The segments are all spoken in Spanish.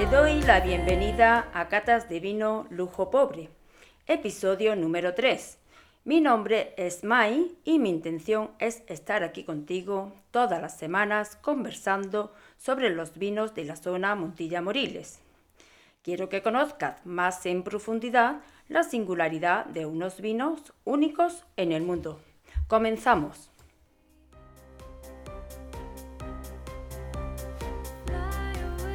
Te doy la bienvenida a Catas de Vino Lujo Pobre, episodio número 3. Mi nombre es Mai y mi intención es estar aquí contigo todas las semanas conversando sobre los vinos de la zona Montilla Moriles. Quiero que conozcas más en profundidad la singularidad de unos vinos únicos en el mundo. Comenzamos.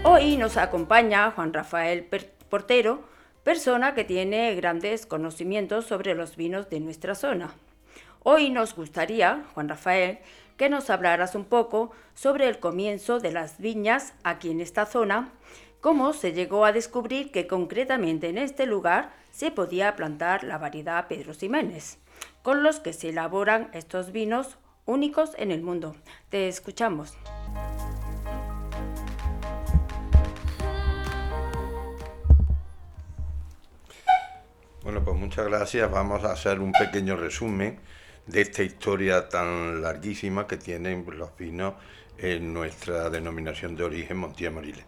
Hoy nos acompaña Juan Rafael Portero, persona que tiene grandes conocimientos sobre los vinos de nuestra zona. Hoy nos gustaría, Juan Rafael, que nos hablaras un poco sobre el comienzo de las viñas aquí en esta zona, cómo se llegó a descubrir que concretamente en este lugar se podía plantar la variedad Pedro Ximénez, con los que se elaboran estos vinos únicos en el mundo. Te escuchamos. Pues muchas gracias. Vamos a hacer un pequeño resumen de esta historia tan larguísima que tienen los vinos en nuestra denominación de origen Montilla Moriles.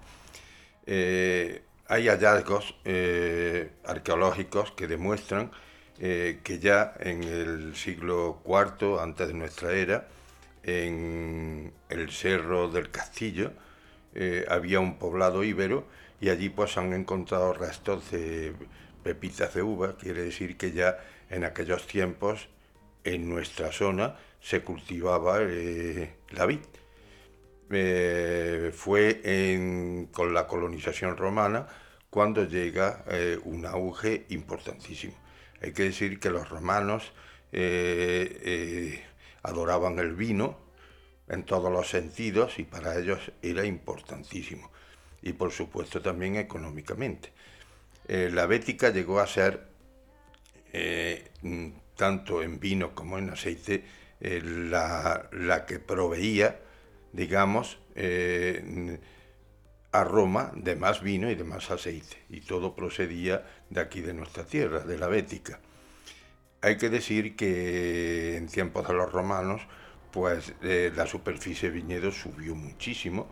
Eh, hay hallazgos eh, arqueológicos que demuestran eh, que ya en el siglo IV, antes de nuestra era, en el Cerro del Castillo, había un poblado íbero y allí pues han encontrado restos de pepitas de uva, quiere decir que ya en aquellos tiempos en nuestra zona se cultivaba eh, la vid. Eh, fue con la colonización romana cuando llega eh, un auge importantísimo. Hay que decir que los romanos adoraban el vino en todos los sentidos y para ellos era importantísimo. Y por supuesto también económicamente. Eh, la bética llegó a ser, eh, tanto en vino como en aceite, eh, la, que proveía, digamos, a Roma de más vino y de más aceite. Y todo procedía de aquí, de nuestra tierra, de la bética. Hay que decir que en tiempos de los romanos, pues la superficie de viñedos subió muchísimo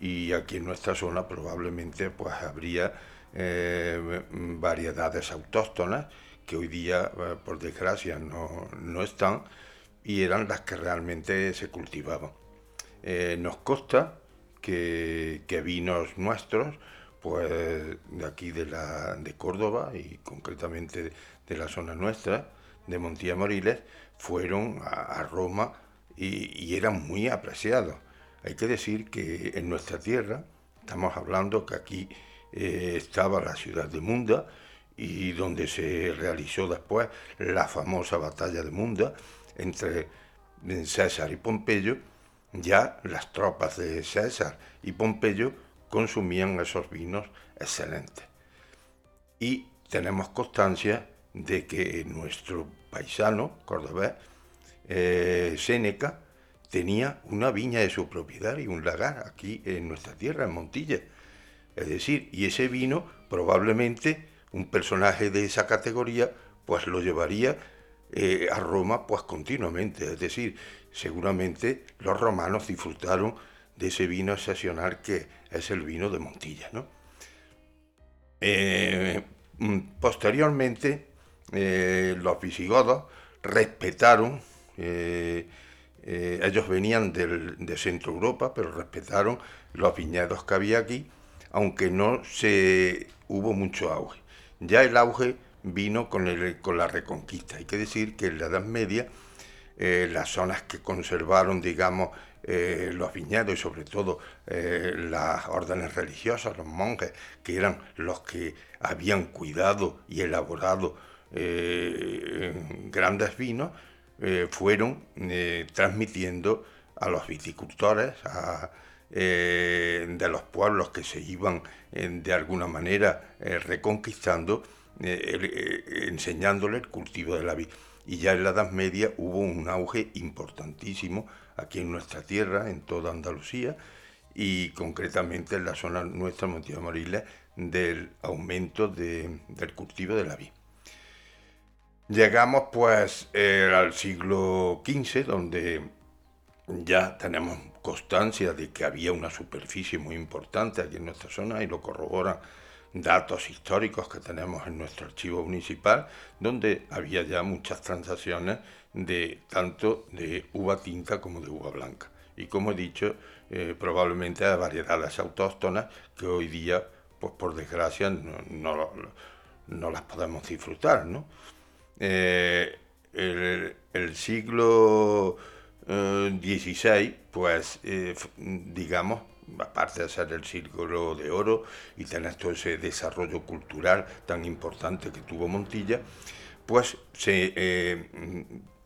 y aquí en nuestra zona probablemente pues habría eh, variedades autóctonas que hoy día, eh, por desgracia, no, están y eran las que realmente se cultivaban. Eh, nos consta que, vinos nuestros, pues de aquí de, la, de Córdoba y concretamente de la zona nuestra, de Montilla Moriles, fueron a, Roma y, y, eran muy apreciados. Hay que decir que en nuestra tierra, estamos hablando que aquí eh, estaba la ciudad de Munda y donde se realizó después la famosa batalla de Munda entre César y Pompeyo, ya las tropas de César y Pompeyo consumían esos vinos excelentes. Y tenemos constancia de que nuestro paisano cordobés, eh, Séneca, tenía una viña de su propiedad y un lagar aquí en nuestra tierra, en Montilla. Es decir, y ese vino probablemente un personaje de esa categoría pues lo llevaría eh, a Roma pues continuamente. Es decir, seguramente los romanos disfrutaron de ese vino excepcional que es el vino de Montilla. ¿no? Eh, mm, posteriormente, eh, los visigodos respetaron, ellos venían de Centro Europa, pero respetaron los viñedos que había aquí aunque no se hubo mucho auge. Ya el auge vino con, con la reconquista. Hay que decir que en la Edad Media eh, las zonas que conservaron, digamos, eh, los viñedos y sobre todo eh, las órdenes religiosas, los monjes, que eran los que habían cuidado y elaborado grandes vinos, fueron transmitiendo a los viticultores, a, eh, de los pueblos que se iban eh, de alguna manera eh, reconquistando, enseñándole el cultivo de la vid. Y ya en la Edad Media hubo un auge importantísimo aquí en nuestra tierra, en toda Andalucía, y concretamente en la zona nuestra, Montilla Moriles, del aumento del cultivo de la vid. Llegamos pues al siglo XV, donde ya tenemos constancia de que había una superficie muy importante aquí en nuestra zona y lo corroboran datos históricos que tenemos en nuestro archivo municipal, donde había ya muchas transacciones de tanto de uva tinta como de uva blanca. Y como he dicho, eh, probablemente hay variedades autóctonas que hoy día, pues por desgracia, no, no, las podemos disfrutar. ¿no? Eh, el, siglo Eh, pues digamos, aparte de ser el siglo de oro y tener todo ese desarrollo cultural tan importante que tuvo Montilla, pues eh,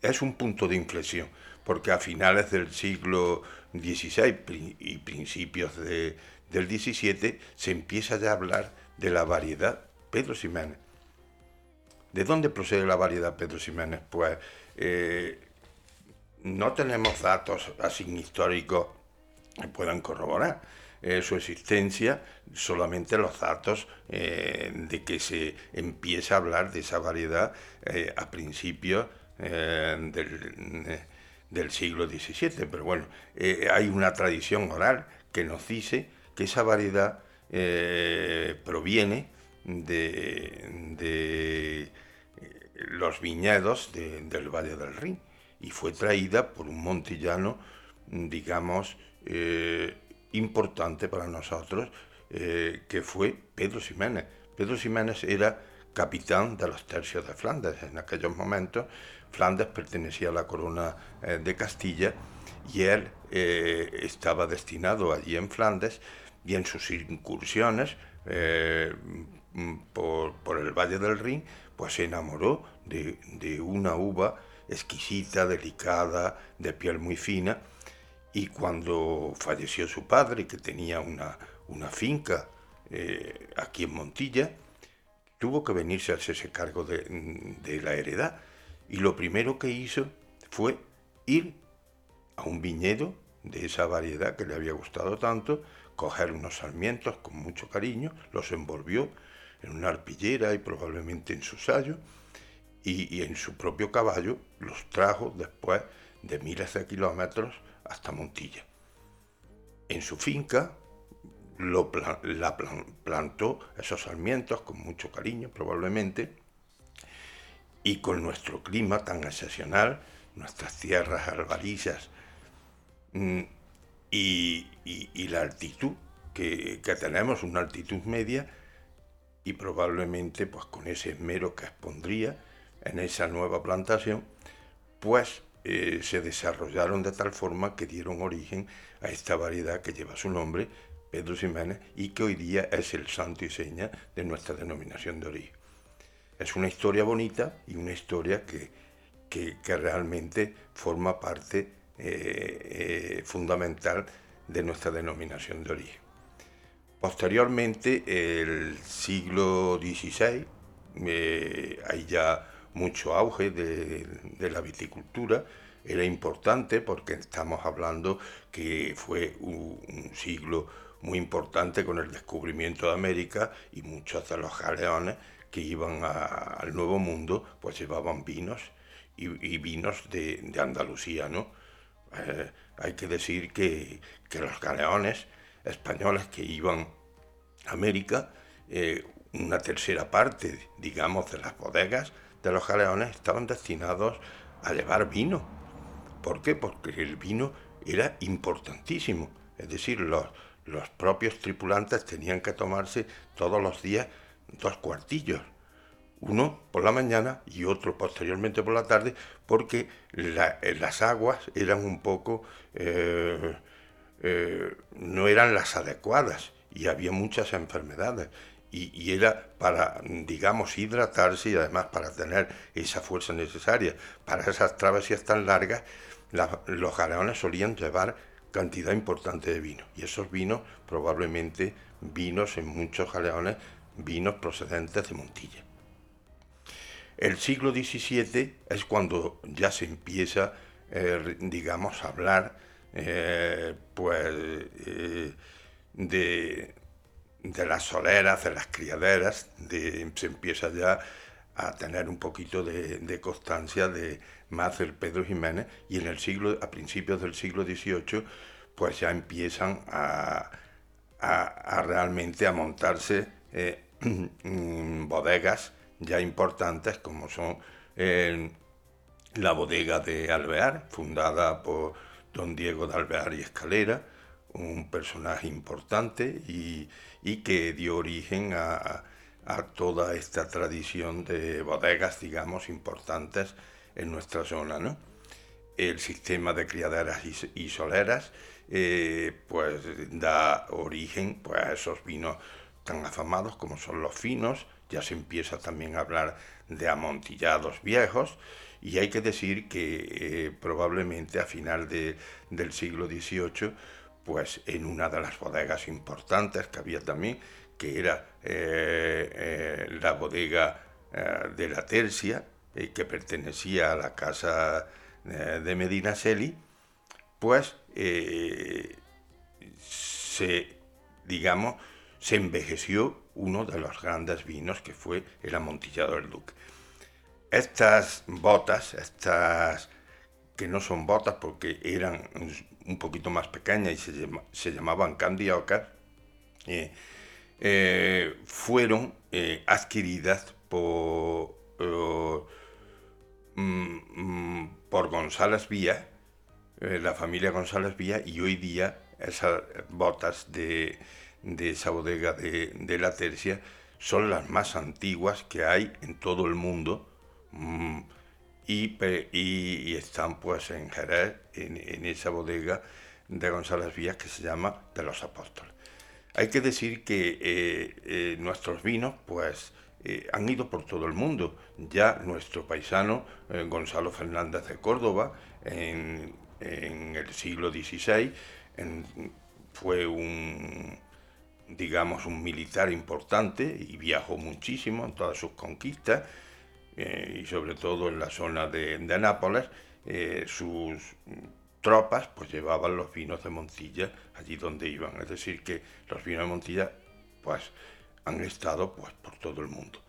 es un punto de inflexión, porque a finales del siglo XVI y principios del XVII se empieza ya a hablar de la variedad Pedro Ximénez. ¿De dónde procede la variedad Pedro Ximénez? Pues eh, no tenemos datos así históricos puedan corroborar eh, su existencia solamente los datos eh, de que se empieza a hablar de esa variedad eh, a principios del, siglo XVII. Pero bueno, hay una tradición oral que nos dice que esa variedad proviene de, los viñedos del Valle del Rin y fue traída por un montillano, digamos, eh, importante para nosotros, eh, que fue Pedro Ximénez. Pedro Ximénez era capitán de los tercios de Flandes. En aquellos momentos Flandes pertenecía a la corona eh, de Castilla y él estaba destinado allí en Flandes y en sus incursiones por, el Valle del Rin, pues se enamoró de, de una uva exquisita, delicada, de piel muy fina, y cuando falleció su padre, que tenía una, una finca eh, aquí en Montilla, tuvo que venirse a hacerse cargo de, de la heredad. Y lo primero que hizo fue ir a un viñedo de esa variedad que le había gustado tanto, coger unos sarmientos con mucho cariño, los envolvió en una arpillera y probablemente en su sayo, y, en su propio caballo los trajo después de miles de kilómetros hasta Montilla. En su finca lo la plantó esos sarmientos con mucho cariño probablemente y con nuestro clima tan excepcional, nuestras tierras albarizas mm, y, la altitud que, que, tenemos, una altitud media y probablemente pues con ese esmero que expondría en esa nueva plantación, pues eh, se desarrollaron de tal forma que dieron origen a esta variedad que lleva su nombre, Pedro Ximénez, y que hoy día es el santo y seña de nuestra denominación de origen. Es una historia bonita y una historia que, que, realmente forma parte eh, eh, fundamental de nuestra denominación de origen. Posteriormente, el siglo XVI, hay ya mucho auge de, la viticultura. Era importante porque estamos hablando que fue un, siglo muy importante con el descubrimiento de América y muchos de los galeones que iban al Nuevo Mundo pues llevaban vinos y, vinos de, Andalucía, ¿no? Eh, hay que decir que, los galeones españoles que iban a América, eh, una tercera parte, digamos, de las bodegas de los galeones estaban destinados a llevar vino. ¿Por qué? Porque el vino era importantísimo. Es decir, los, los propios tripulantes tenían que tomarse todos los días dos cuartillos. Uno por la mañana y otro posteriormente por la tarde, porque las aguas eran un poco... Eh, eh, no eran las adecuadas y había muchas enfermedades y, era para, digamos, hidratarse y además para tener esa fuerza necesaria para esas travesías tan largas, los galeones solían llevar cantidad importante de vino y esos vinos probablemente vinos en muchos galeones, vinos procedentes de Montilla. El siglo XVII es cuando ya se empieza, eh, digamos, a hablar eh, pues, eh, de, de las soleras, de las criaderas, de, se empieza ya a tener un poquito de, constancia de más Pedro Jiménez y en el siglo, a principios del siglo XVIII, pues ya empiezan a, realmente a montarse eh, bodegas ya importantes como son eh, la bodega de Alvear, fundada por don Diego de Alvear y Escalera, un personaje importante y, que dio origen a, toda esta tradición de bodegas, digamos, importantes en nuestra zona. ¿no? El sistema de criaderas y, soleras eh, pues da origen pues, a esos vinos tan afamados como son los finos, ya se empieza también a hablar de amontillados viejos, y hay que decir que eh, probablemente a final del siglo XVIII, pues en una de las bodegas importantes que había también, que era eh, eh, la bodega de la Tercia, que pertenecía a la casa de Medinaceli, pues se, digamos, se envejeció uno de los grandes vinos que fue el amontillado del Duque. Estas botas, estas que no son botas porque eran un poquito más pequeñas y se, llamaban candiocas, eh, eh, fueron eh, adquiridas por, mm, mm, por González Vía, la familia González Vía, y hoy día esas botas de, esa bodega de, de la tercia son las más antiguas que hay en todo el mundo. Mm, y, están pues en Jerez, en, esa bodega de González Vías que se llama de los Apóstoles. Hay que decir que eh, eh, nuestros vinos pues eh, han ido por todo el mundo. Ya nuestro paisano Gonzalo Fernández de Córdoba en, el siglo XVI fue un digamos un militar importante y viajó muchísimo en todas sus conquistas eh, y sobre todo en la zona de, Nápoles, eh, sus tropas pues llevaban los vinos de Montilla allí donde iban. Es decir, que los vinos de Montilla pues han estado pues por todo el mundo.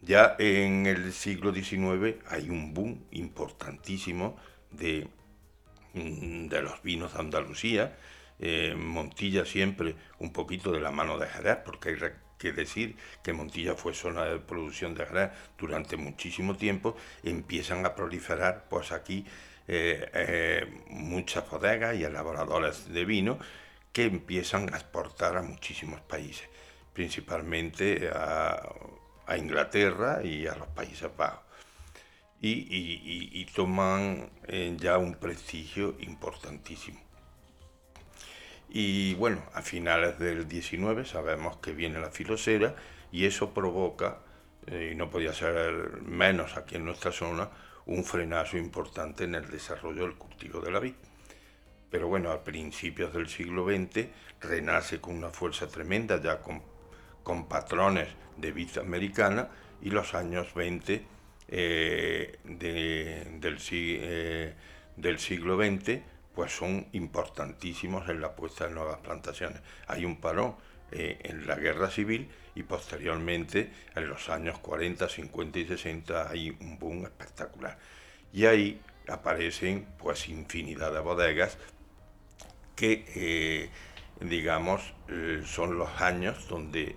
Ya en el siglo XIX hay un boom importantísimo de, mm, de los vinos de Andalucía. Eh, Montilla siempre un poquito de la mano de Jerez, porque hay que decir que Montilla fue zona de producción de Jerez durante muchísimo tiempo, empiezan a proliferar pues aquí eh, eh, muchas bodegas y elaboradores de vino que empiezan a exportar a muchísimos países, principalmente a, Inglaterra y a los Países Bajos. Y, toman eh, ya un prestigio importantísimo. Y bueno, a finales del 19 sabemos que viene la filosera y eso provoca, eh, y no podía ser menos aquí en nuestra zona, un frenazo importante en el desarrollo del cultivo de la vid. Pero bueno, a principios del siglo XX renace con una fuerza tremenda, ya con, con patrones de vid americana, y los años 20 eh, del, eh, del siglo XX pues son importantísimos en la puesta de nuevas plantaciones. Hay un parón eh, en la guerra civil y posteriormente en los años 40, 50 y 60 hay un boom espectacular. Y ahí aparecen pues infinidad de bodegas que eh, digamos eh, son los años donde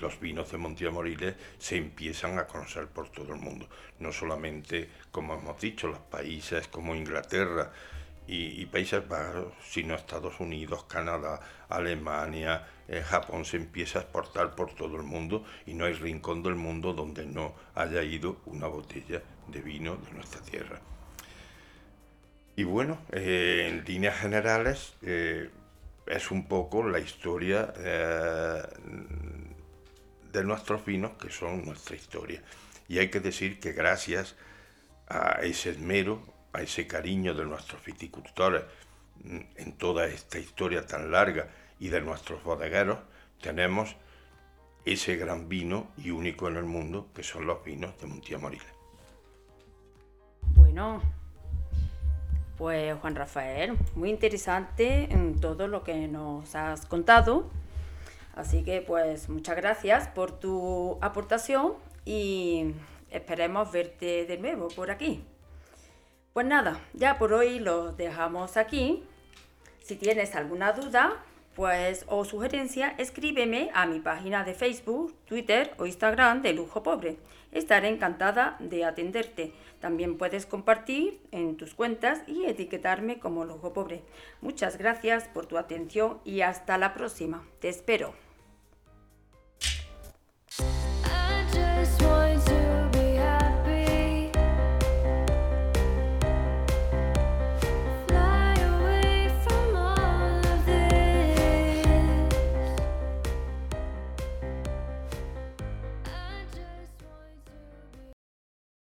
los vinos de Montilla Moriles se empiezan a conocer por todo el mundo. No solamente, como hemos dicho, los países como Inglaterra, y, Países Bajos, sino Estados Unidos, Canadá, Alemania, eh, Japón se empieza a exportar por todo el mundo y no hay rincón del mundo donde no haya ido una botella de vino de nuestra tierra. Y bueno, eh, en líneas generales eh, es un poco la historia de nuestros vinos que son nuestra historia. Y hay que decir que gracias a ese esmero, a ese cariño de nuestros viticultores mm, en toda esta historia tan larga y de nuestros bodegueros, tenemos ese gran vino y único en el mundo que son los vinos de Montilla Moriles. Bueno, pues Juan Rafael, muy interesante en todo lo que nos has contado. Así que pues muchas gracias por tu aportación y esperemos verte de nuevo por aquí. Pues nada, ya por hoy lo dejamos aquí. Si tienes alguna duda, pues o sugerencia, escríbeme a mi página de Facebook, Twitter o Instagram de Lujo Pobre. Estaré encantada de atenderte. También puedes compartir en tus cuentas y etiquetarme como Lujo Pobre. Muchas gracias por tu atención y hasta la próxima. Te espero.